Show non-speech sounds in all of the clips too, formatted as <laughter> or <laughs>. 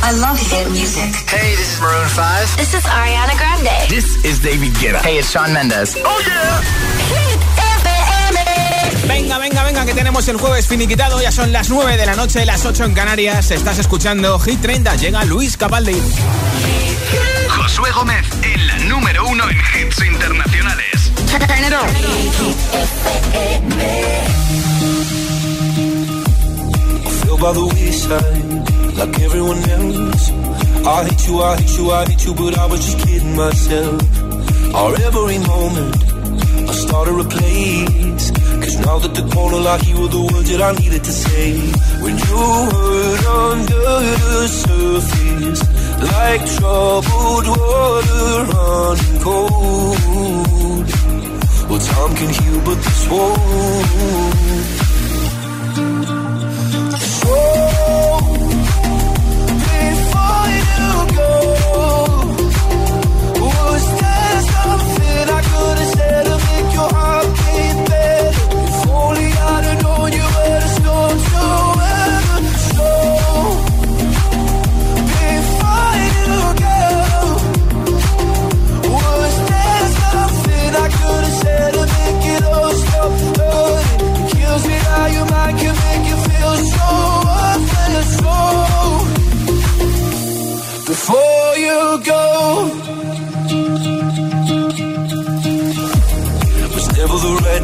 I love hit music. Hey, this is Maroon 5. This is Ariana Grande. This is David Guetta. Hey, it's Shawn Mendes. Oh, yeah. Hit FM. Venga, venga, venga, que tenemos el jueves finiquitado. Ya son las 9 de la noche, las 8 en Canarias. Estás escuchando Hit 30. Llega Luis Capaldi. Josué Gómez en la número uno en hits internacionales. Turn it on. feel by the wayside, like everyone else. I hate you, I hate you, I hate you, but I was just kidding myself. Our every moment, I started a place. Cause now that the corner like you were the words that I needed to say. When you hurt under the surface, like troubled water running cold. Well, time can heal, but this won't.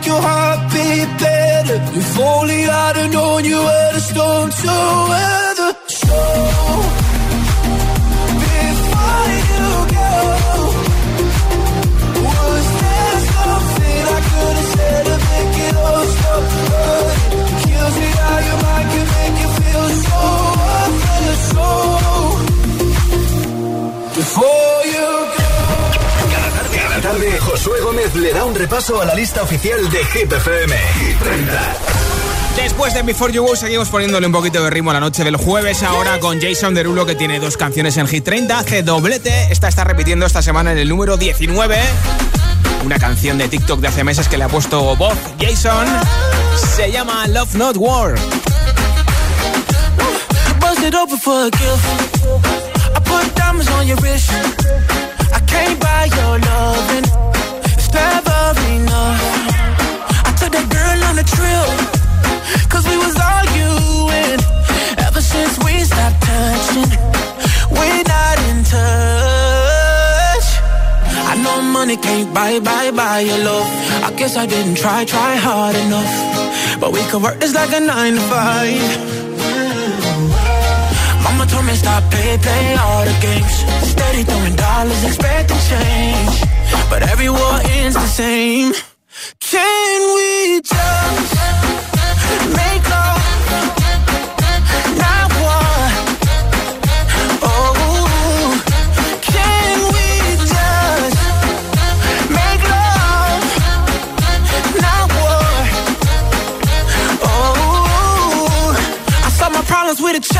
Make your heart beat better? If only I'd have known you were the storm to weather. Le da un repaso a la lista oficial de Hit FM. Hit 30. Después de Before You Go seguimos poniéndole un poquito de ritmo a la noche del jueves ahora con Jason Derulo que tiene dos canciones en Hit 30, hace doblete, esta está repitiendo esta semana en el número 19, una canción de TikTok de hace meses que le ha puesto voz Jason, se llama Love Not War. Bust it open for a gift. I put diamonds on your wrist. I can't buy your loving. Enough. I took that girl on a trip. Cause we was arguing. Ever since we stopped touching. We're not in touch. I know money can't buy, buy, buy your love. I guess I didn't try, try hard enough. But we could work this like a nine to five. Mama told me stop, play, play all the games. Steady throwing dollars, expecting change. But every war ends the same. Can we just make love? Not war. Oh, can we just make love? Not war. Oh, I solved my problems with a check.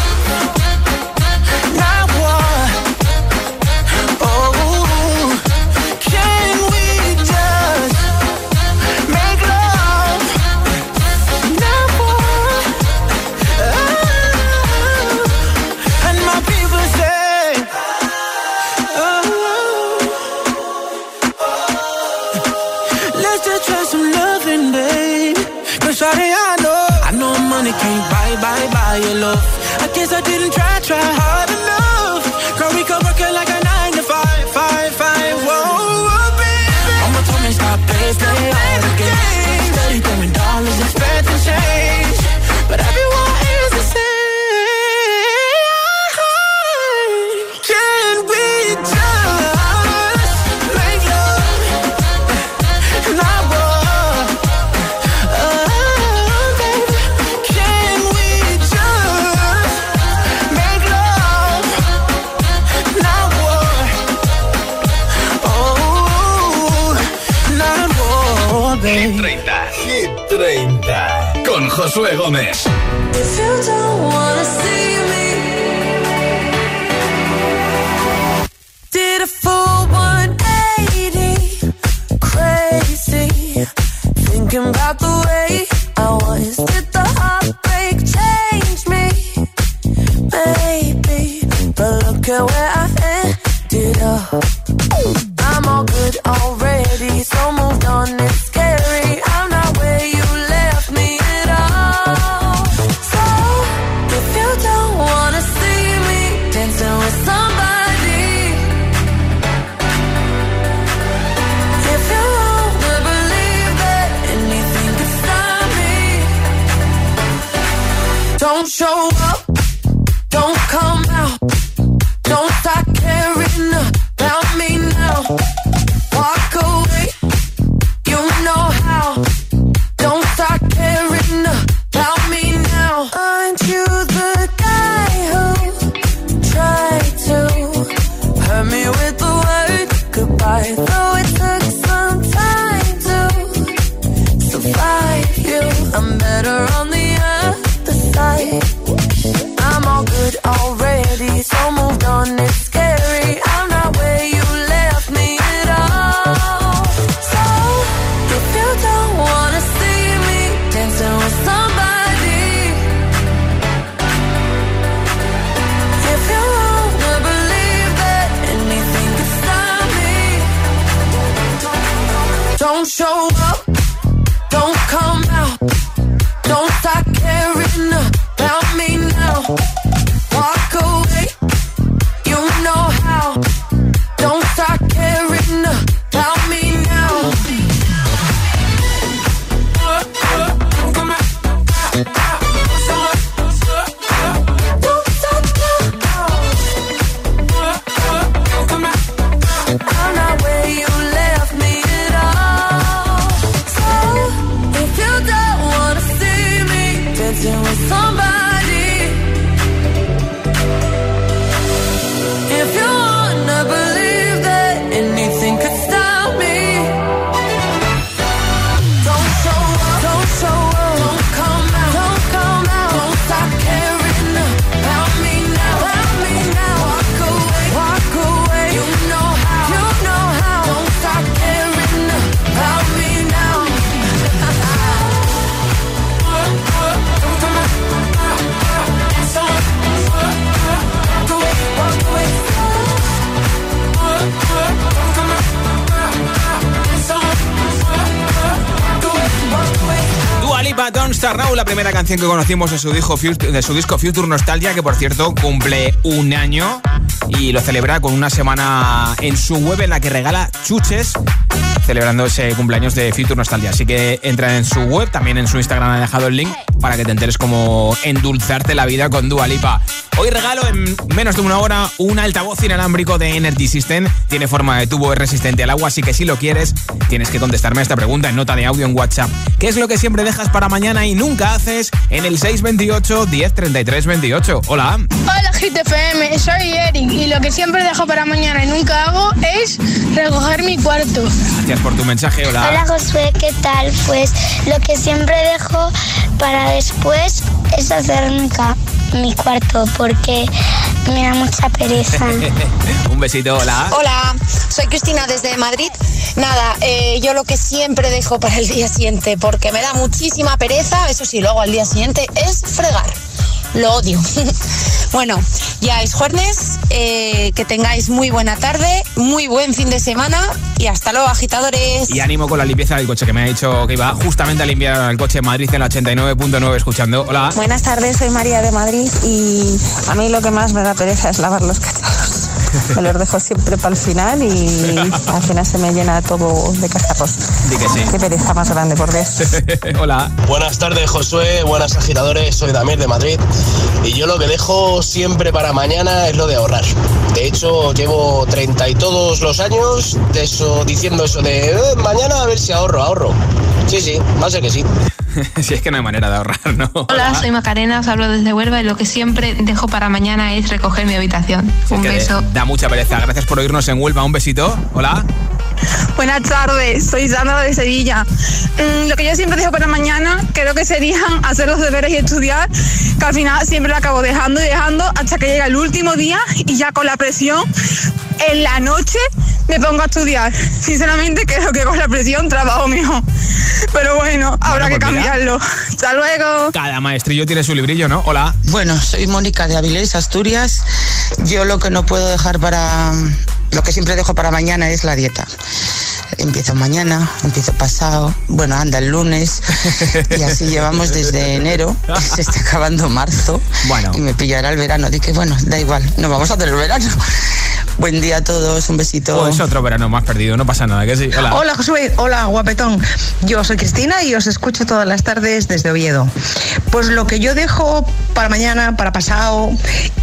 show. Primera canción que conocimos de su, disco, de su disco Future Nostalgia, que por cierto cumple un año y lo celebra con una semana en su web en la que regala chuches celebrando ese cumpleaños de Future Nostalgia. Así que entra en su web, también en su Instagram ha dejado el link para que te enteres cómo endulzarte la vida con Dua Lipa. Hoy regalo en menos de una hora un altavoz inalámbrico de Energy System. Tiene forma de tubo, es resistente al agua, así que si lo quieres, tienes que contestarme a esta pregunta en nota de audio en WhatsApp. ¿Qué es lo que siempre dejas para mañana y nunca haces en el 628 1033 28? Hola. Hola GTFM, soy Eric y lo que siempre dejo para mañana y nunca hago es recoger mi cuarto. Gracias por tu mensaje, hola. Hola Josué, ¿qué tal? Pues lo que siempre dejo para después es hacer mi, cuarto porque me da mucha pereza. <laughs> Un besito, hola. Hola, soy Cristina desde Madrid. Nada, eh, yo lo que siempre dejo para el día siguiente porque me da muchísima pereza, eso sí, luego al día siguiente, es fregar lo odio. <laughs> bueno, ya es jueves, eh, que tengáis muy buena tarde, muy buen fin de semana y hasta luego, agitadores. Y ánimo con la limpieza del coche, que me ha dicho que iba justamente a limpiar el coche en Madrid en la 89.9 escuchando. Hola. Buenas tardes, soy María de Madrid y a mí lo que más me da pereza es lavar los cacharros. Me los dejo siempre para el final y <laughs> al final se me llena todo de cacharros. Di que sí. Qué pereza más grande, por Dios. <laughs> Hola. Buenas tardes, Josué. Buenas agitadores. Soy Damir de Madrid. Y yo lo que dejo siempre para mañana es lo de ahorrar. De hecho, llevo treinta y todos los años de eso, diciendo eso de eh, mañana a ver si ahorro, ahorro. Sí, sí, más de que sí. <laughs> si es que no hay manera de ahorrar, ¿no? Hola, soy Macarena, os hablo desde Huelva y lo que siempre dejo para mañana es recoger mi habitación. Un beso. Da mucha pereza. Gracias por oírnos en Huelva. Un besito. Hola. Buenas tardes, soy Sandra de Sevilla. Mm, lo que yo siempre dejo para mañana creo que serían <laughs> hacer los deberes y estudiar, que al final siempre lo acabo dejando y dejando hasta que llega el último día y ya con la presión en la noche me pongo a estudiar. Sinceramente creo que con la presión trabajo mejor. Pero bueno, habrá que pues cambiarlo. Hasta luego. Cada maestrillo tiene su librillo, ¿no? Hola. Bueno, soy Mónica de Avilés, Asturias. Yo lo que no puedo dejar para... Lo que siempre dejo para mañana es la dieta empiezo mañana, empiezo pasado, bueno, anda el lunes, y así llevamos desde enero, <laughs> se está acabando marzo, bueno. y me pillará el verano. Dije, bueno, da igual, no vamos a hacer el verano. Buen día a todos, un besito. Oh, es otro verano más perdido, no pasa nada, que sí. Hola. Hola Josué, hola guapetón. Yo soy Cristina y os escucho todas las tardes desde Oviedo. Pues lo que yo dejo para mañana, para pasado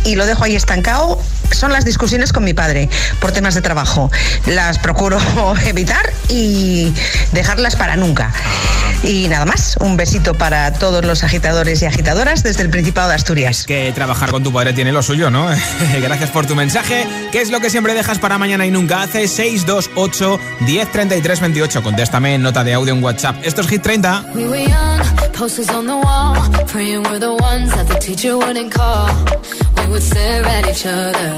y lo dejo ahí estancado son las discusiones con mi padre por temas de trabajo. Las procuro <laughs> evitar y dejarlas para nunca. Y nada más, un besito para todos los agitadores y agitadoras desde el Principado de Asturias. Que trabajar con tu padre tiene lo suyo, ¿no? <laughs> Gracias por tu mensaje. ¿Qué es lo que siempre dejas para mañana y nunca haces? 628 1033 28. Contéstame en nota de audio en WhatsApp. Esto es Hit 30. would stare at each other.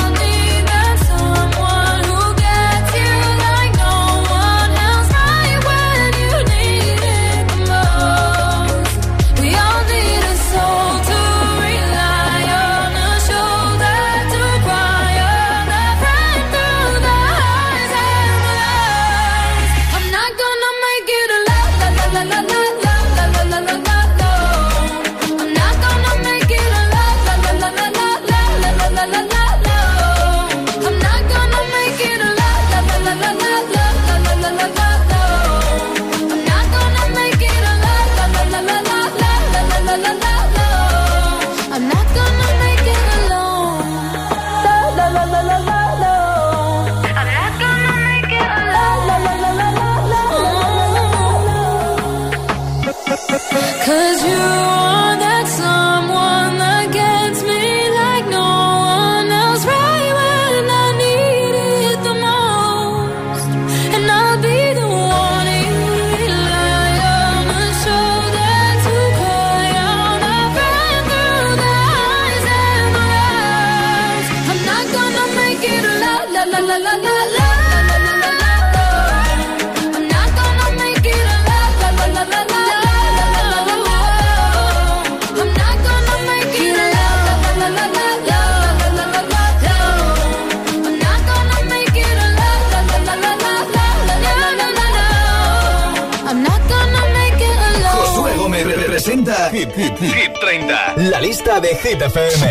Hit FM.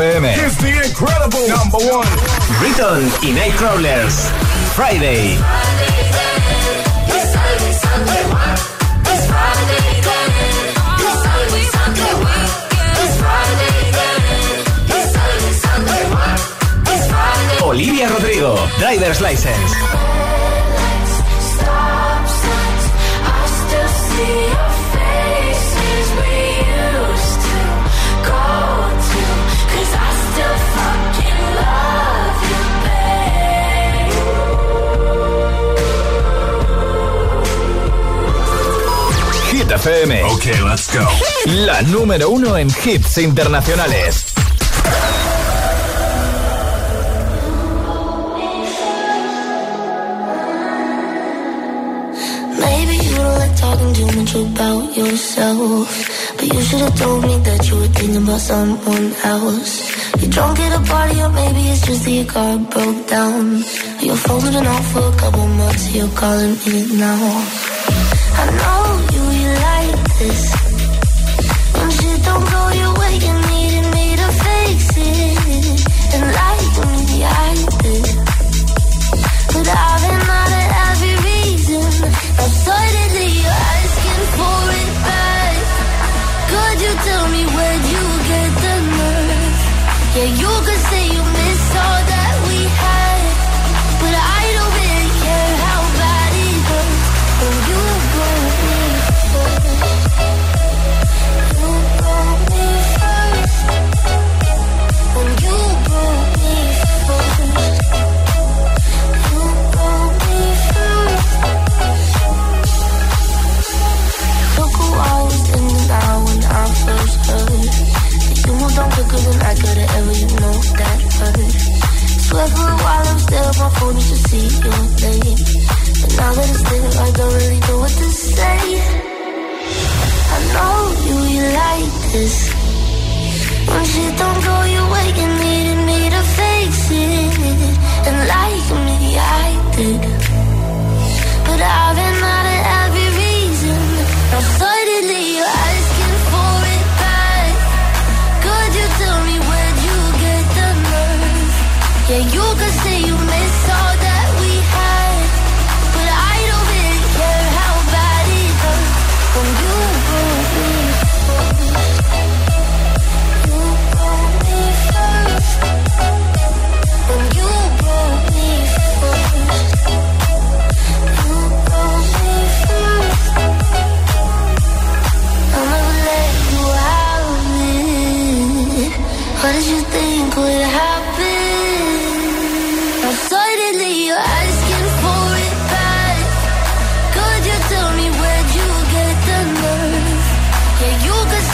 FM. It's the incredible number one. Britton y Nightcrawlers. Friday. Olivia Rodrigo, Driver's License. FM. Ok, let's go. La número uno en hits internacionales. Maybe you don't like talking too much about yourself. But you should have told me that you were thinking about someone else. You're drunk at a party, or maybe it's just that your car broke down. Your phone's been off for a couple months, you're calling me now.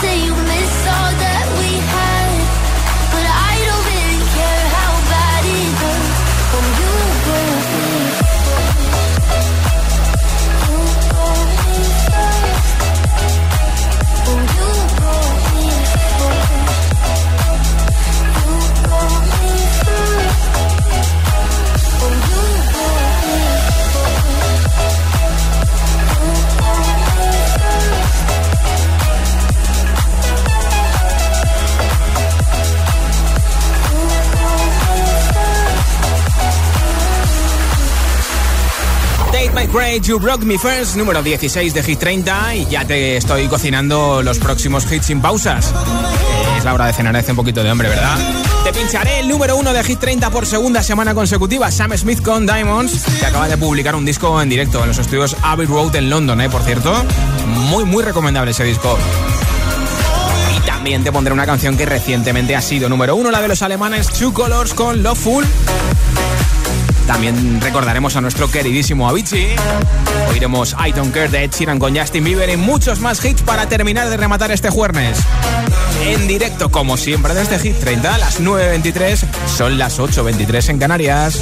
Say you Great, You Broke Me First, número 16 de Hit 30 y ya te estoy cocinando los próximos hits sin pausas. Es la hora de cenar, hace un poquito de hambre, ¿verdad? Te pincharé el número 1 de Hit 30 por segunda semana consecutiva, Sam Smith con Diamonds, que acaba de publicar un disco en directo en los estudios Abbey Road en London, ¿eh? Por cierto, muy, muy recomendable ese disco. Y también te pondré una canción que recientemente ha sido número 1, la de los alemanes Two Colors con Loveful. También recordaremos a nuestro queridísimo Avicii. Oiremos I Don't Care de Ed Sheeran con Justin Bieber y muchos más hits para terminar de rematar este jueves. En directo, como siempre, desde Hit 30 a las 9.23, son las 8.23 en Canarias.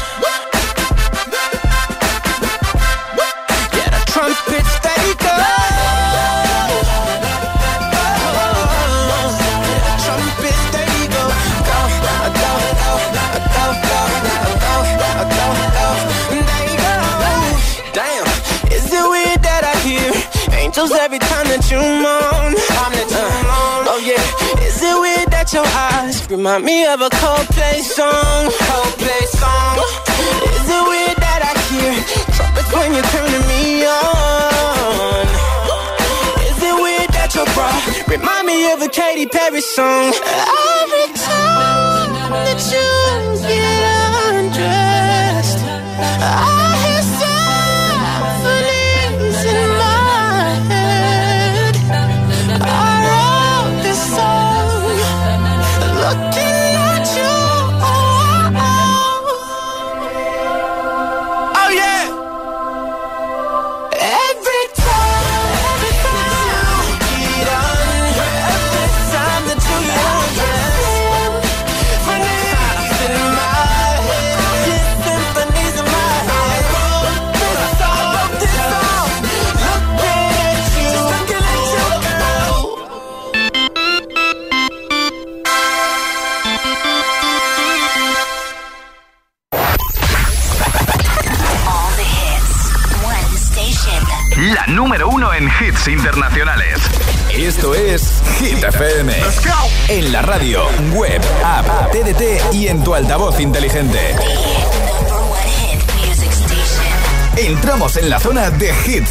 You moan? I'm the uh, oh yeah, is it weird that your eyes remind me of a Coldplay song? Coldplay song. Is it weird that I hear trumpets when you're turning me on? Is it weird that your bra remind me of a Katy Perry song? Every time that you get undressed, I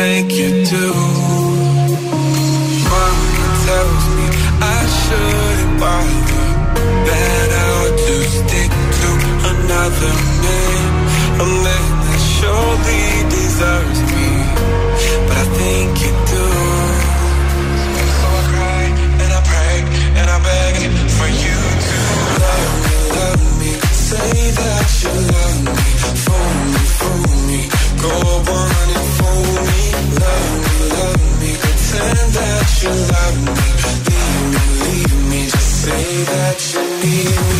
make you do. love me, do you believe me? Just say that you need me.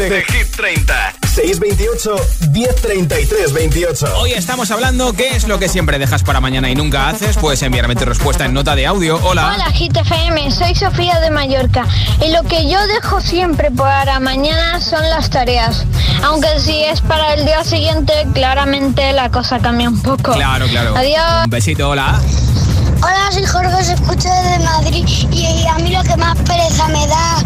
de, de Hit 30 628 1033 28 Hoy estamos hablando qué es lo que siempre dejas para mañana y nunca haces. Puedes enviarme tu respuesta en nota de audio. Hola. Hola GTFM, soy Sofía de Mallorca y lo que yo dejo siempre para mañana son las tareas. Aunque si es para el día siguiente, claramente la cosa cambia un poco. Claro, claro. Adiós. Un besito, hola. Hola, soy Jorge, os escucho desde Madrid y a mí lo que más pereza me da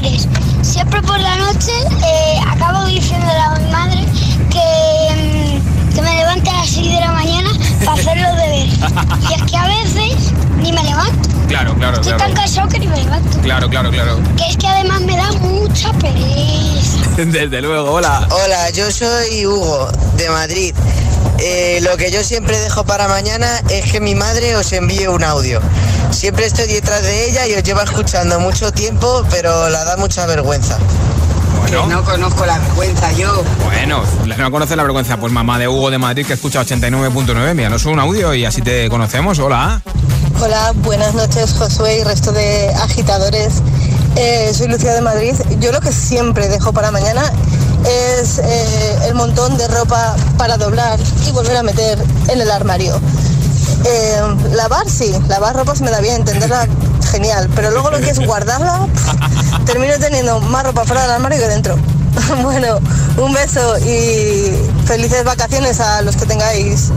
deberes. Siempre por la noche eh, acabo diciéndole a mi madre que, em, que me levante a las 6 de la mañana para hacer los deberes. Y es que a veces ni me levanto. Claro, claro, Estoy tan cansado que ni me levanto. Claro, claro, claro. Que es que además me da mucha pereza. <laughs> Desde luego, hola. Hola, yo soy Hugo, de Madrid. Eh, lo que yo siempre dejo para mañana es que mi madre os envíe un audio. Siempre estoy detrás de ella y os lleva escuchando mucho tiempo, pero la da mucha vergüenza. Bueno. no conozco la vergüenza yo. Bueno, no conoce la vergüenza. Pues mamá de Hugo de Madrid que escucha 89.9. Míranos un audio y así te conocemos. Hola. Hola, buenas noches Josué y resto de agitadores. Eh, soy Lucía de Madrid. Yo lo que siempre dejo para mañana es eh, el montón de ropa para doblar y volver a meter en el armario. Eh, lavar sí, lavar ropa se me da bien, tenderla genial, pero luego lo que es guardarla, termino teniendo más ropa fuera del armario que dentro. <laughs> bueno, un beso y felices vacaciones a los que tengáis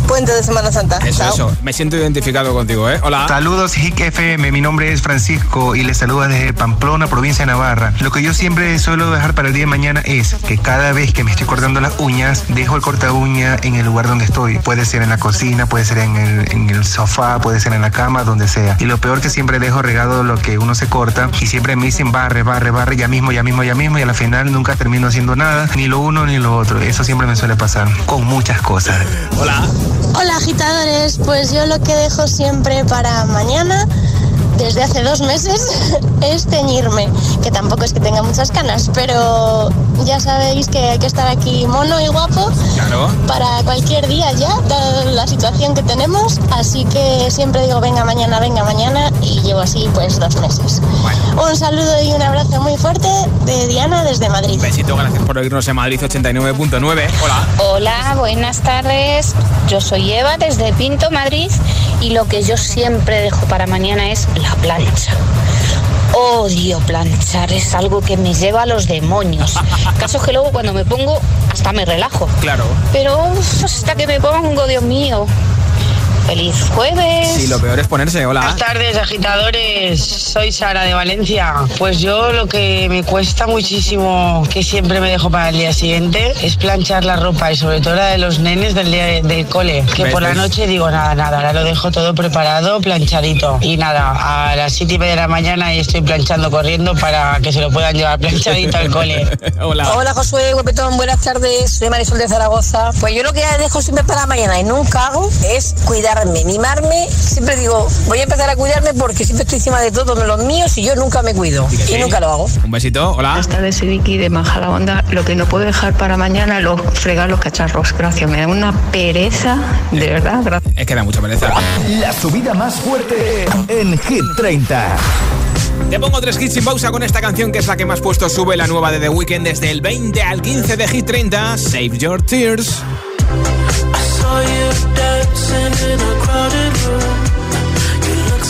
puente de Semana Santa. Eso, Chao. eso. Me siento identificado contigo, ¿eh? Hola. Saludos Hic FM, mi nombre es Francisco y les saluda desde Pamplona, provincia de Navarra. Lo que yo siempre suelo dejar para el día de mañana es que cada vez que me estoy cortando las uñas, dejo el corta uña en el lugar donde estoy. Puede ser en la cocina, puede ser en el, en el sofá, puede ser en la cama, donde sea. Y lo peor que siempre dejo regado lo que uno se corta y siempre me dicen barre, barre, barre, ya mismo, ya mismo, ya mismo y al final nunca termino haciendo nada, ni lo uno ni lo otro. Eso siempre me suele pasar con muchas cosas. Hola. Hola agitadores, pues yo lo que dejo siempre para mañana, desde hace dos meses, <laughs> es teñirme, que tampoco es que tenga muchas canas, pero ya sabéis que hay que estar aquí mono y guapo Claro. para cualquier día ya, dada la situación que tenemos, así que siempre digo venga mañana, venga mañana y llevo así pues dos meses. Un saludo y un abrazo muy fuerte de Diana desde Madrid. Besito, gracias por oírnos en Madrid 89.9. Hola. Hola, buenas tardes. Yo soy Eva desde Pinto, Madrid, y lo que yo siempre dejo para mañana es la plancha. odio planchar, es algo que me lleva a los demonios. Caso es que luego cuando me pongo hasta me relajo. Claro. Pero uf, hasta que me pongo, Dios mío. Feliz jueves. Sí, lo peor es ponerse, hola. Buenas tardes, agitadores. Soy Sara de Valencia. Pues yo lo que me cuesta muchísimo, que siempre me dejo para el día siguiente, es planchar la ropa y sobre todo la de los nenes del día del cole. Que ¿Ves, por la noche digo nada, nada, ahora lo dejo todo preparado, planchadito. Y nada, a las siete y media de la mañana y estoy planchando corriendo para que se lo puedan llevar planchadito al cole. <laughs> Hola. Hola Josué, guapetón, buenas tardes. Soy Marisol de Zaragoza. Pues yo lo que dejo siempre para mañana y nunca hago es cuidarme, mimarme. Siempre digo, voy a empezar a cuidarme porque siempre estoy encima de todos los míos y yo nunca me cuido. Y sí. nunca lo hago. Un besito, hola. Buenas tardes, soy Vicky de Majadahonda. Lo que no puedo dejar para mañana es fregar los cacharros. Gracias, me da una pereza, de verdad. Gracias. Es que da mucha pereza. La subida más fuerte en Hit 30. Te pongo tres hits sin pausa con esta canción que es la que más puesto sube la nueva de The Weeknd desde el 20 al 15 de Hit 30. Save Your Tears.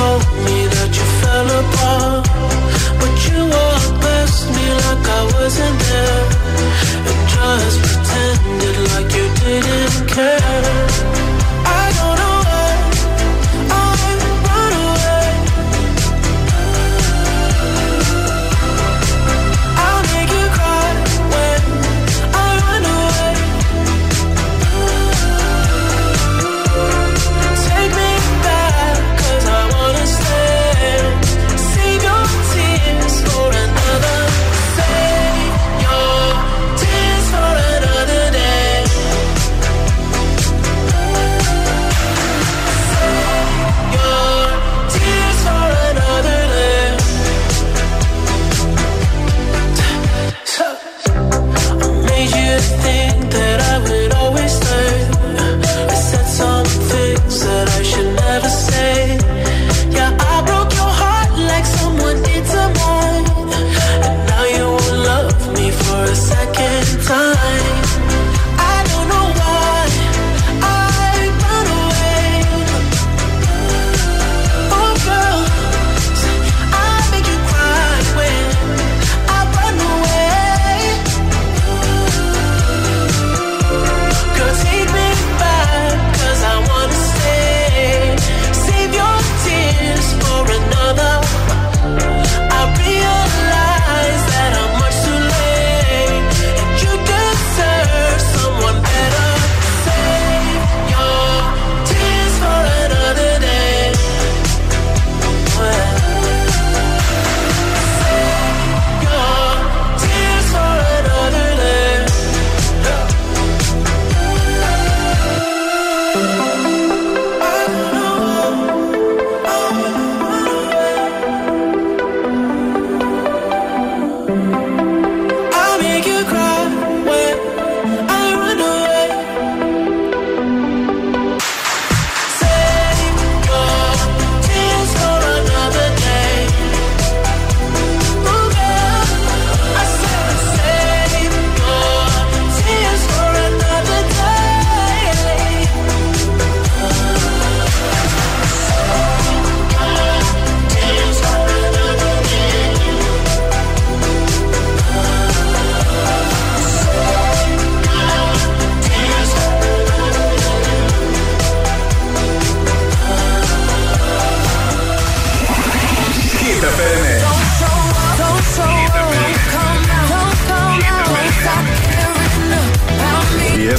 Told me that you fell apart. But you walked past me like I wasn't there. And just pretended like you didn't care.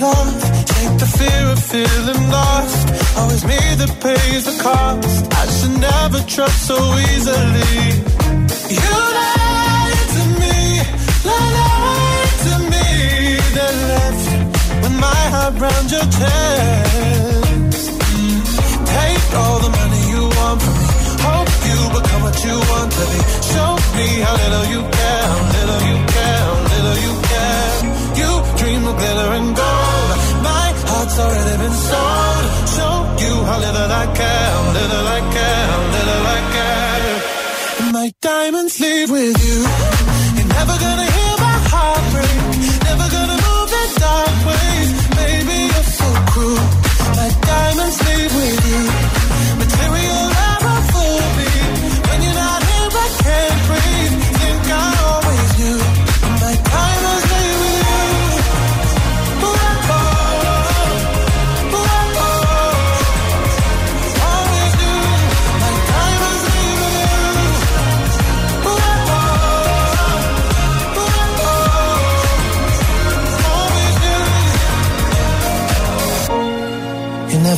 it off. Shake the fear of feeling lost. Always me that pays the cost. I should never trust so easily. You how little I care,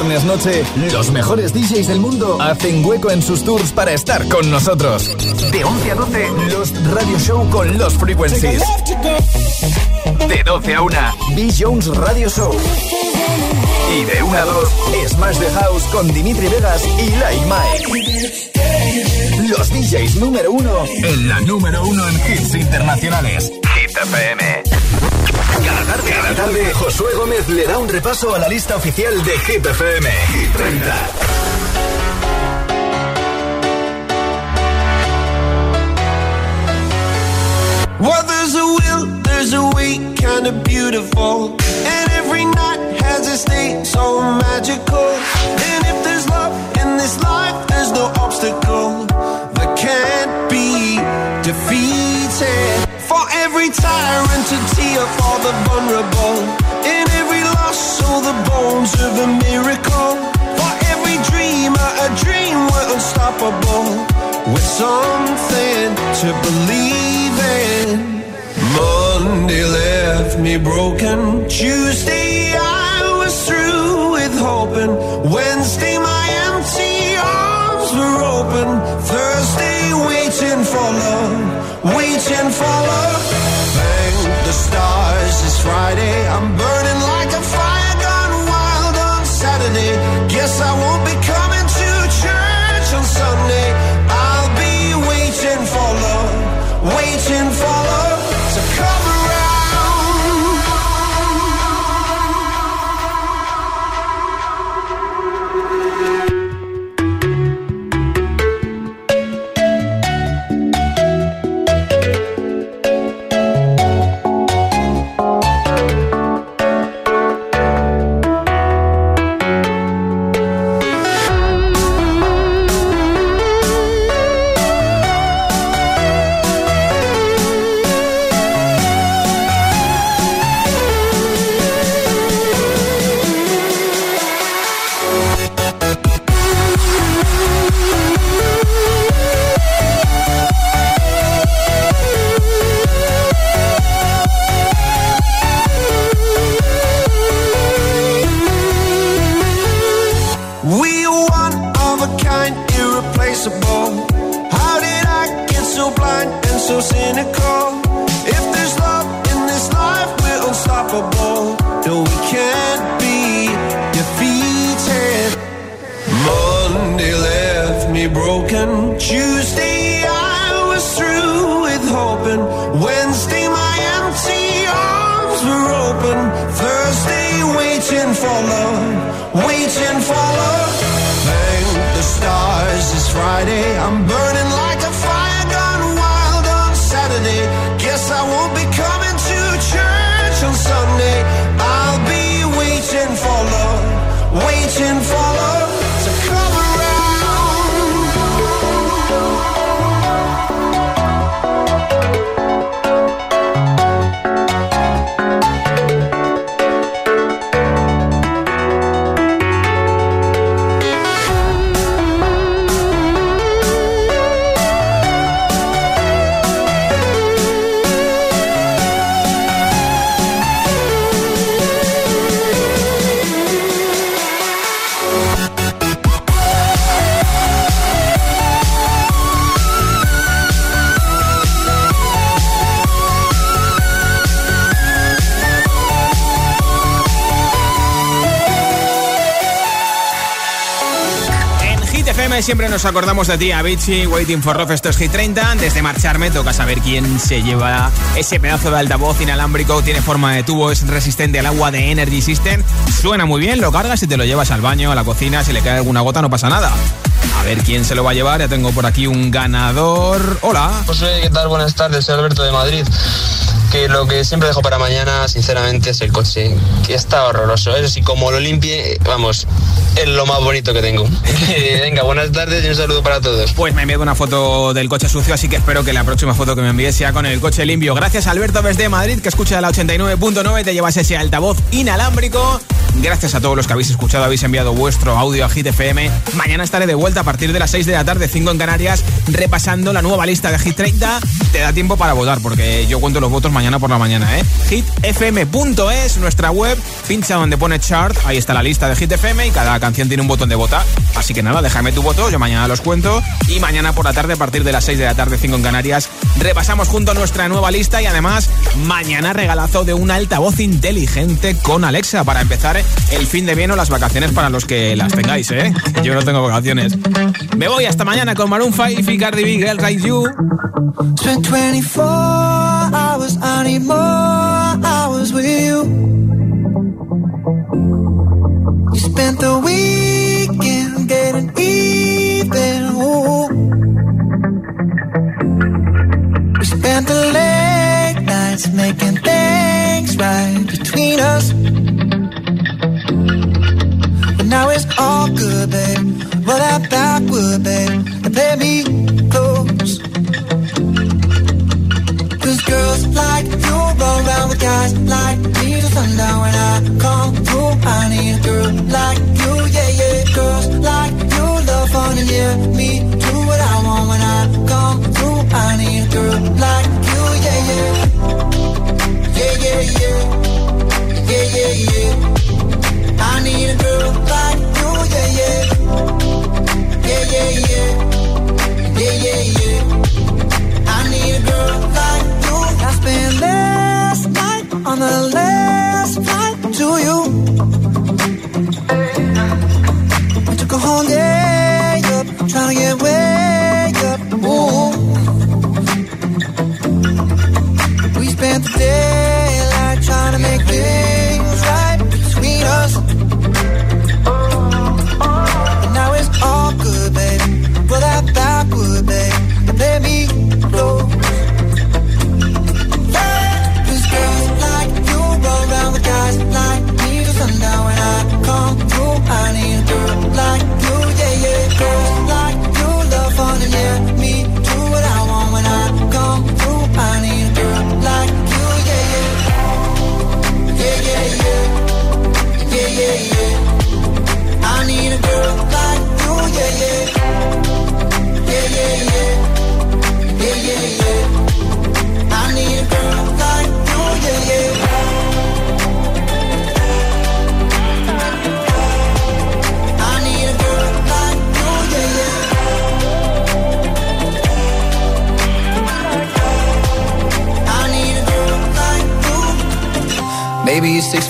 viernes noche, los mejores DJs del mundo hacen hueco en sus tours para estar con nosotros. De 11 a 12, los Radio Show con los Frequencies. De 12 a 1, B. Jones Radio Show. Y de 1 a 2, Smash the House con Dimitri Vegas y Like Mike. Los DJs número 1 en la número 1 en hits internacionales. Hit FM. Cada tarde, cada tarde, Josué Gómez le da un repaso a la lista oficial de Hit FM. Hit 30. Well, there's a will, there's a way, kinda beautiful. And every night has a state so magical. And if there's love in this life, there's no obstacle that can't be defeated. For every tyrant to tear for the vulnerable. In every loss, all the bones of a miracle. For every dreamer, a dream we're unstoppable. With something to believe in. Monday left me broken. Tuesday I was through with hoping. Wednesday waiting for love. Thank the stars it's Friday. I'm burning siempre nos acordamos de ti, Avicii, Waiting for Love, esto es Hit 30. Antes de marcharme, toca saber quién se lleva ese pedazo de altavoz inalámbrico, tiene forma de tubo, es resistente al agua de Energy System. Suena muy bien, lo cargas y te lo llevas al baño, a la cocina, si le cae alguna gota no pasa nada. A ver quién se lo va a llevar, ya tengo por aquí un ganador. Hola. José, ¿qué tal? Buenas tardes, soy Alberto de Madrid. Que lo que siempre dejo para mañana, sinceramente, es el coche, que está horroroso. Eso sí, como lo limpie, vamos, es lo más bonito que tengo. <laughs> Venga, buenas tardes y un saludo para todos. Pues me enviado una foto del coche sucio, así que espero que la próxima foto que me envíes sea con el coche limpio. Gracias Alberto desde Madrid, que escucha la 89.9, te llevas ese altavoz inalámbrico. Gracias a todos los que habéis escuchado, habéis enviado vuestro audio a Hit FM. Mañana estaré de vuelta a partir de las 6 de la tarde, 5 en Canarias, repasando la nueva lista de Hit 30. Te da tiempo para votar, porque yo cuento los votos mañana por la mañana, ¿eh? hitfm.es, nuestra web, pincha donde pone chart, ahí está la lista de Hit FM y cada canción tiene un botón de votar. Así que nada, déjame tu voto, yo mañana los cuento y mañana por la tarde, a partir de las 6 de la tarde, 5 en Canarias, repasamos junto nuestra nueva lista y además mañana regalazo de un altavoz inteligente con Alexa para empezar el fin de bien o las vacaciones para los que las tengáis, ¿eh? Yo no tengo vacaciones. Me voy hasta mañana con Maroon 5 y Cardi B, Girl Like You. Spent 24 hours, I need more hours with you. You spent the weekend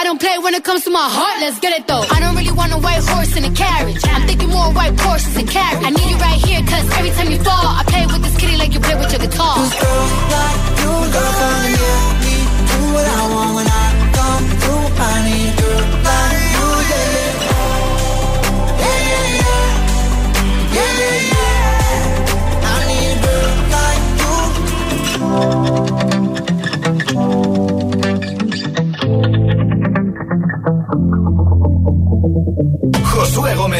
I don't play when it comes to my heart, let's get it though. I don't really want a white horse in a carriage. I'm thinking more white horses and carriage. I need you right here, cause every time you fall, I play with this kitty like you play with your guitar. Cause girls like you, girl, find me, me, do what I want when I come through. I need girl like you, yeah, yeah. Yeah, yeah, yeah. Yeah. I need a like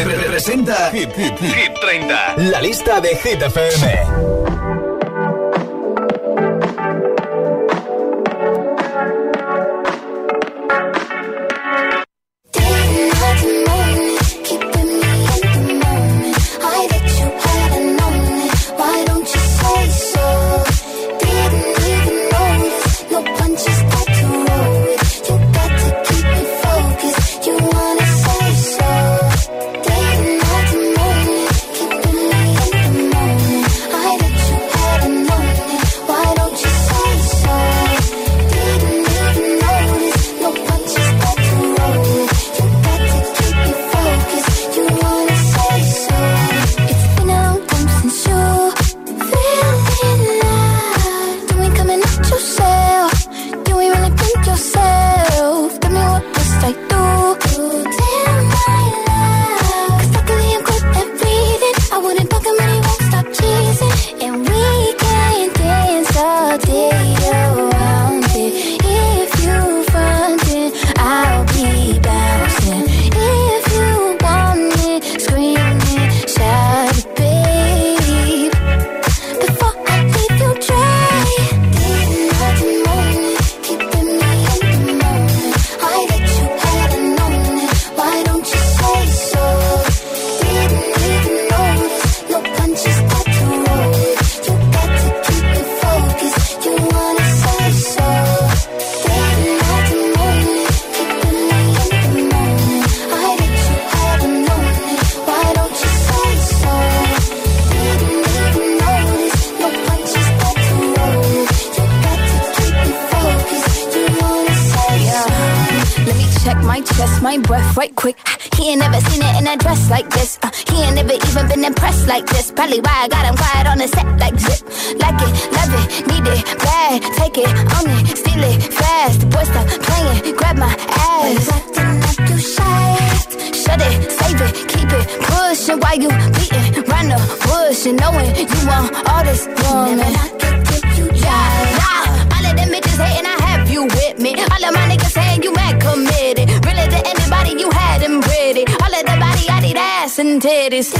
Josué Gómez representa Hit, Hit, Hit 30. La lista de Hit FM. Beating round the bush and knowing you want all this woman. All of them bitches hating, I have you with me. All of my niggas saying you mad committed. Really to anybody you had them pretty. All of the body, I need ass and titties.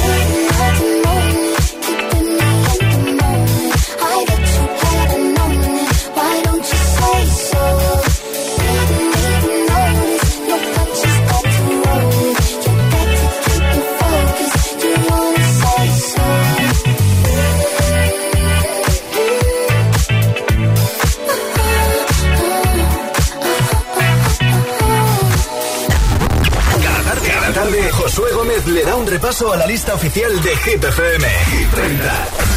Le da un repaso a la lista oficial de Hit FM. Hit 30.